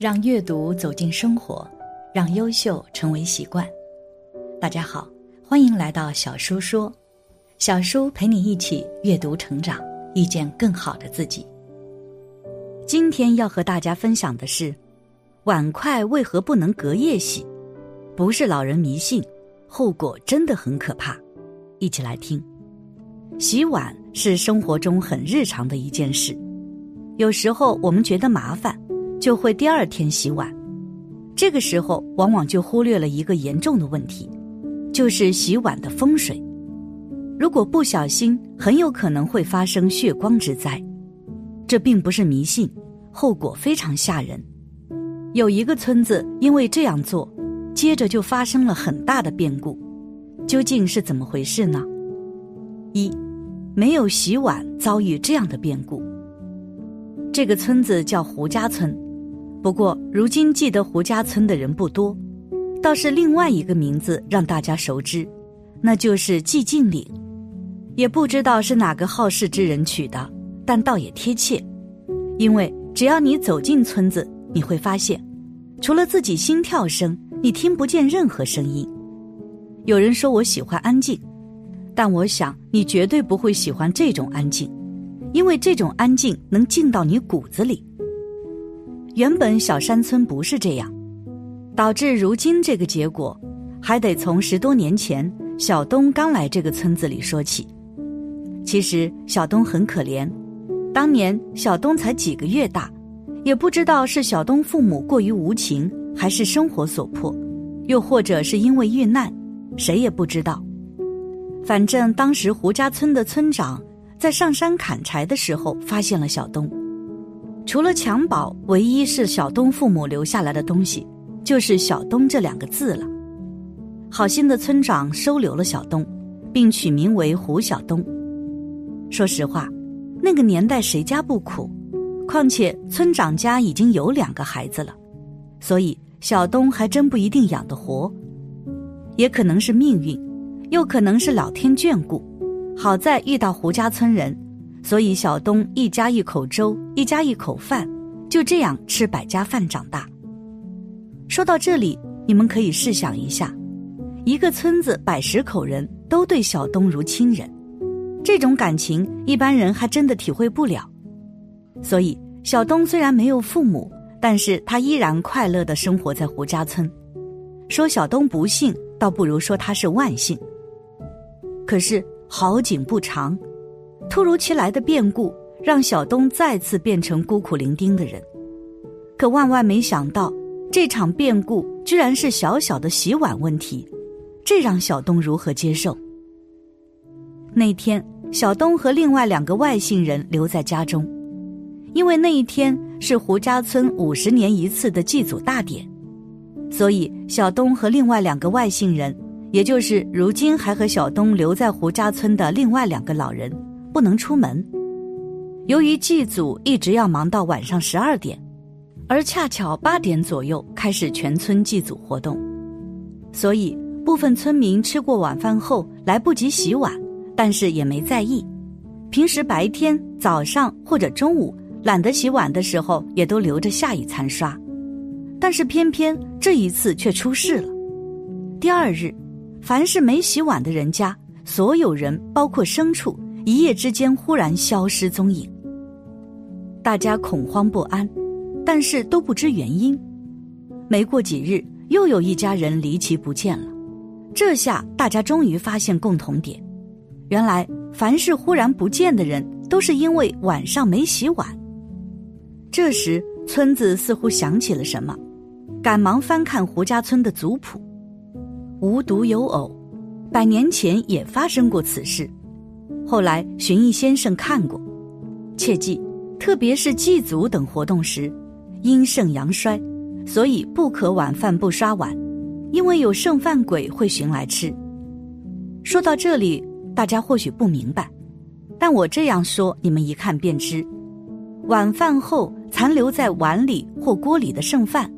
让阅读走进生活，让优秀成为习惯。大家好，欢迎来到小叔说，小叔陪你一起阅读成长，遇见更好的自己。今天要和大家分享的是，碗筷为何不能隔夜洗？不是老人迷信，后果真的很可怕。一起来听。洗碗是生活中很日常的一件事，有时候我们觉得麻烦，就会第二天洗碗。这个时候往往就忽略了一个严重的问题，就是洗碗的风水。如果不小心，很有可能会发生血光之灾。这并不是迷信，后果非常吓人。有一个村子因为这样做，接着就发生了很大的变故。究竟是怎么回事呢？一，没有洗碗遭遇这样的变故。这个村子叫胡家村，不过如今记得胡家村的人不多，倒是另外一个名字让大家熟知，那就是寂静岭。也不知道是哪个好事之人取的，但倒也贴切，因为只要你走进村子，你会发现，除了自己心跳声，你听不见任何声音。有人说我喜欢安静，但我想你绝对不会喜欢这种安静，因为这种安静能静到你骨子里。原本小山村不是这样，导致如今这个结果，还得从十多年前小东刚来这个村子里说起。其实小东很可怜，当年小东才几个月大，也不知道是小东父母过于无情，还是生活所迫，又或者是因为遇难。谁也不知道，反正当时胡家村的村长在上山砍柴的时候发现了小东。除了襁褓，唯一是小东父母留下来的东西，就是“小东”这两个字了。好心的村长收留了小东，并取名为胡小东。说实话，那个年代谁家不苦？况且村长家已经有两个孩子了，所以小东还真不一定养得活。也可能是命运，又可能是老天眷顾。好在遇到胡家村人，所以小东一家一口粥，一家一口饭，就这样吃百家饭长大。说到这里，你们可以试想一下，一个村子百十口人都对小东如亲人，这种感情一般人还真的体会不了。所以，小东虽然没有父母，但是他依然快乐的生活在胡家村。说小东不幸。倒不如说他是万幸。可是好景不长，突如其来的变故让小东再次变成孤苦伶仃的人。可万万没想到，这场变故居然是小小的洗碗问题，这让小东如何接受？那天，小东和另外两个外姓人留在家中，因为那一天是胡家村五十年一次的祭祖大典。所以，小东和另外两个外姓人，也就是如今还和小东留在胡家村的另外两个老人，不能出门。由于祭祖一直要忙到晚上十二点，而恰巧八点左右开始全村祭祖活动，所以部分村民吃过晚饭后来不及洗碗，但是也没在意。平时白天、早上或者中午懒得洗碗的时候，也都留着下一餐刷。但是偏偏这一次却出事了。第二日，凡是没洗碗的人家，所有人包括牲畜，一夜之间忽然消失踪影。大家恐慌不安，但是都不知原因。没过几日，又有一家人离奇不见了。这下大家终于发现共同点：原来凡是忽然不见的人，都是因为晚上没洗碗。这时，村子似乎想起了什么。赶忙翻看胡家村的族谱，无独有偶，百年前也发生过此事。后来寻义先生看过，切记，特别是祭祖等活动时，阴盛阳衰，所以不可晚饭不刷碗，因为有剩饭鬼会寻来吃。说到这里，大家或许不明白，但我这样说，你们一看便知：晚饭后残留在碗里或锅里的剩饭。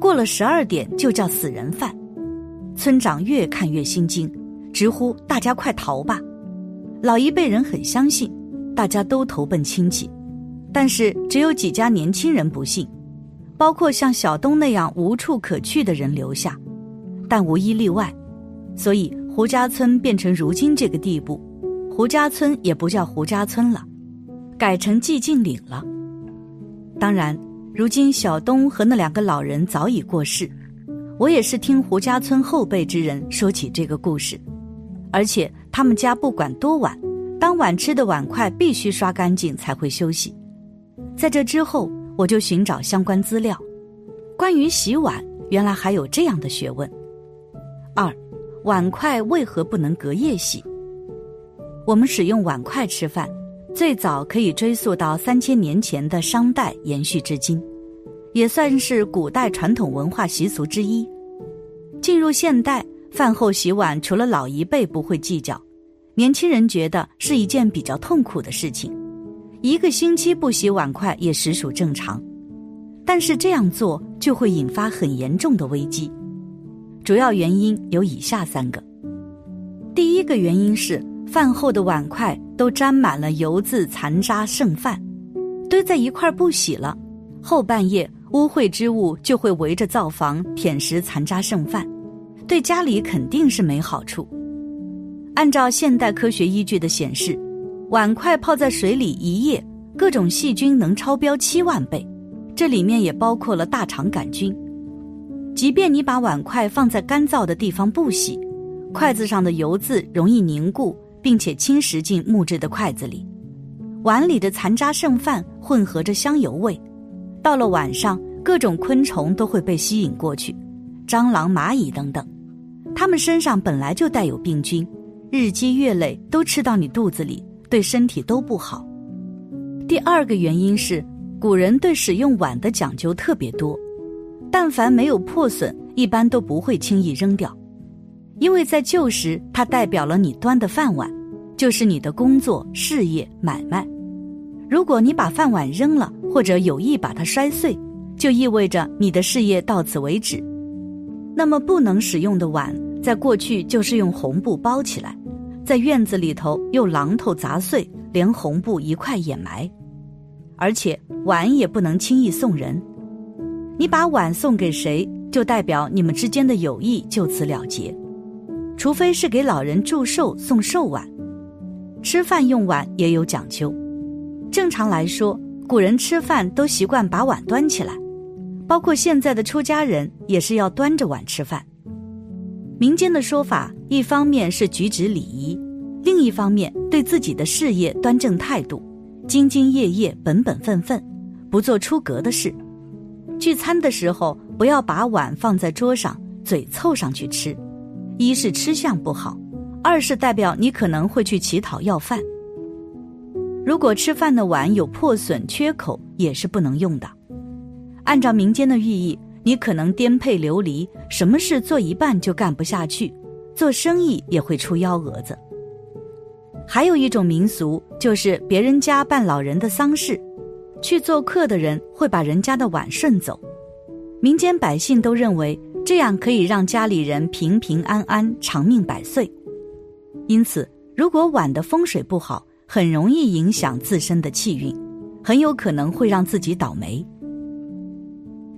过了十二点就叫死人饭，村长越看越心惊，直呼大家快逃吧。老一辈人很相信，大家都投奔亲戚，但是只有几家年轻人不信。包括像小东那样无处可去的人留下，但无一例外。所以胡家村变成如今这个地步，胡家村也不叫胡家村了，改成寂静岭了。当然，如今小东和那两个老人早已过世，我也是听胡家村后辈之人说起这个故事，而且他们家不管多晚，当晚吃的碗筷必须刷干净才会休息。在这之后，我就寻找相关资料，关于洗碗，原来还有这样的学问。二。碗筷为何不能隔夜洗？我们使用碗筷吃饭，最早可以追溯到三千年前的商代，延续至今，也算是古代传统文化习俗之一。进入现代，饭后洗碗，除了老一辈不会计较，年轻人觉得是一件比较痛苦的事情，一个星期不洗碗筷也实属正常。但是这样做就会引发很严重的危机。主要原因有以下三个：第一个原因是饭后的碗筷都沾满了油渍、残渣、剩饭，堆在一块不洗了，后半夜污秽之物就会围着灶房舔食残渣剩饭，对家里肯定是没好处。按照现代科学依据的显示，碗筷泡在水里一夜，各种细菌能超标七万倍，这里面也包括了大肠杆菌。即便你把碗筷放在干燥的地方不洗，筷子上的油渍容易凝固，并且侵蚀进木质的筷子里。碗里的残渣剩饭混合着香油味，到了晚上，各种昆虫都会被吸引过去，蟑螂、蚂蚁等等，他们身上本来就带有病菌，日积月累都吃到你肚子里，对身体都不好。第二个原因是，古人对使用碗的讲究特别多。但凡没有破损，一般都不会轻易扔掉，因为在旧时，它代表了你端的饭碗，就是你的工作、事业、买卖。如果你把饭碗扔了，或者有意把它摔碎，就意味着你的事业到此为止。那么不能使用的碗，在过去就是用红布包起来，在院子里头用榔头砸碎，连红布一块掩埋，而且碗也不能轻易送人。你把碗送给谁，就代表你们之间的友谊就此了结，除非是给老人祝寿送寿碗。吃饭用碗也有讲究，正常来说，古人吃饭都习惯把碗端起来，包括现在的出家人也是要端着碗吃饭。民间的说法，一方面是举止礼仪，另一方面对自己的事业端正态度，兢兢业业、本本分分，不做出格的事。聚餐的时候，不要把碗放在桌上，嘴凑上去吃。一是吃相不好，二是代表你可能会去乞讨要饭。如果吃饭的碗有破损、缺口，也是不能用的。按照民间的寓意，你可能颠沛流离，什么事做一半就干不下去，做生意也会出幺蛾子。还有一种民俗，就是别人家办老人的丧事。去做客的人会把人家的碗顺走，民间百姓都认为这样可以让家里人平平安安、长命百岁。因此，如果碗的风水不好，很容易影响自身的气运，很有可能会让自己倒霉。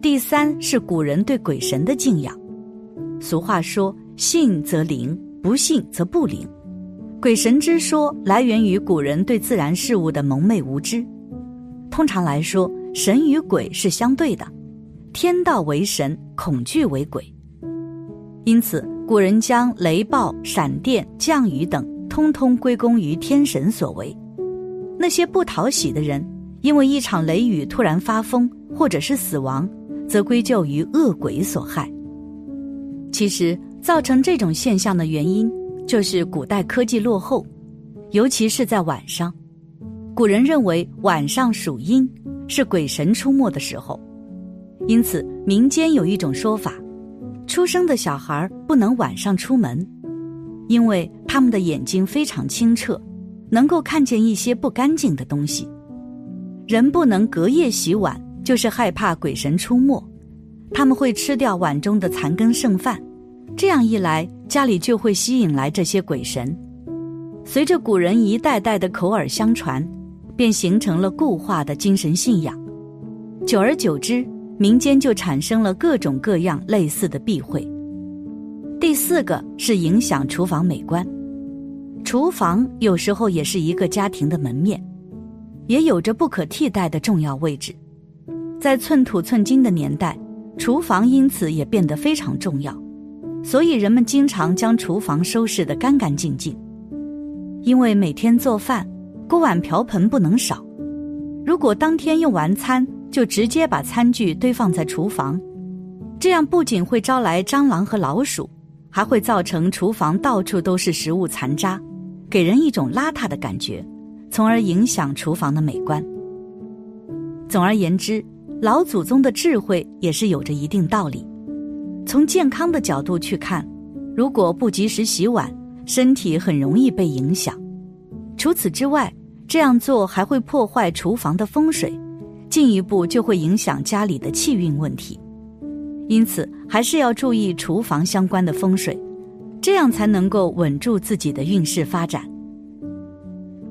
第三是古人对鬼神的敬仰。俗话说：“信则灵，不信则不灵。”鬼神之说来源于古人对自然事物的蒙昧无知。通常来说，神与鬼是相对的，天道为神，恐惧为鬼。因此，古人将雷暴、闪电、降雨等通通归功于天神所为。那些不讨喜的人，因为一场雷雨突然发疯，或者是死亡，则归咎于恶鬼所害。其实，造成这种现象的原因，就是古代科技落后，尤其是在晚上。古人认为晚上属阴，是鬼神出没的时候，因此民间有一种说法：出生的小孩不能晚上出门，因为他们的眼睛非常清澈，能够看见一些不干净的东西。人不能隔夜洗碗，就是害怕鬼神出没，他们会吃掉碗中的残羹剩饭，这样一来，家里就会吸引来这些鬼神。随着古人一代代的口耳相传。便形成了固化的精神信仰，久而久之，民间就产生了各种各样类似的避讳。第四个是影响厨房美观，厨房有时候也是一个家庭的门面，也有着不可替代的重要位置。在寸土寸金的年代，厨房因此也变得非常重要，所以人们经常将厨房收拾得干干净净。因为每天做饭，锅碗瓢盆不能少。如果当天用完餐就直接把餐具堆放在厨房，这样不仅会招来蟑螂和老鼠，还会造成厨房到处都是食物残渣，给人一种邋遢的感觉，从而影响厨房的美观。总而言之，老祖宗的智慧也是有着一定道理。从健康的角度去看，如果不及时洗碗，身体很容易被影响。除此之外，这样做还会破坏厨房的风水，进一步就会影响家里的气运问题。因此，还是要注意厨房相关的风水，这样才能够稳住自己的运势发展。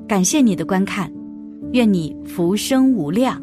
感谢你的观看，愿你福生无量。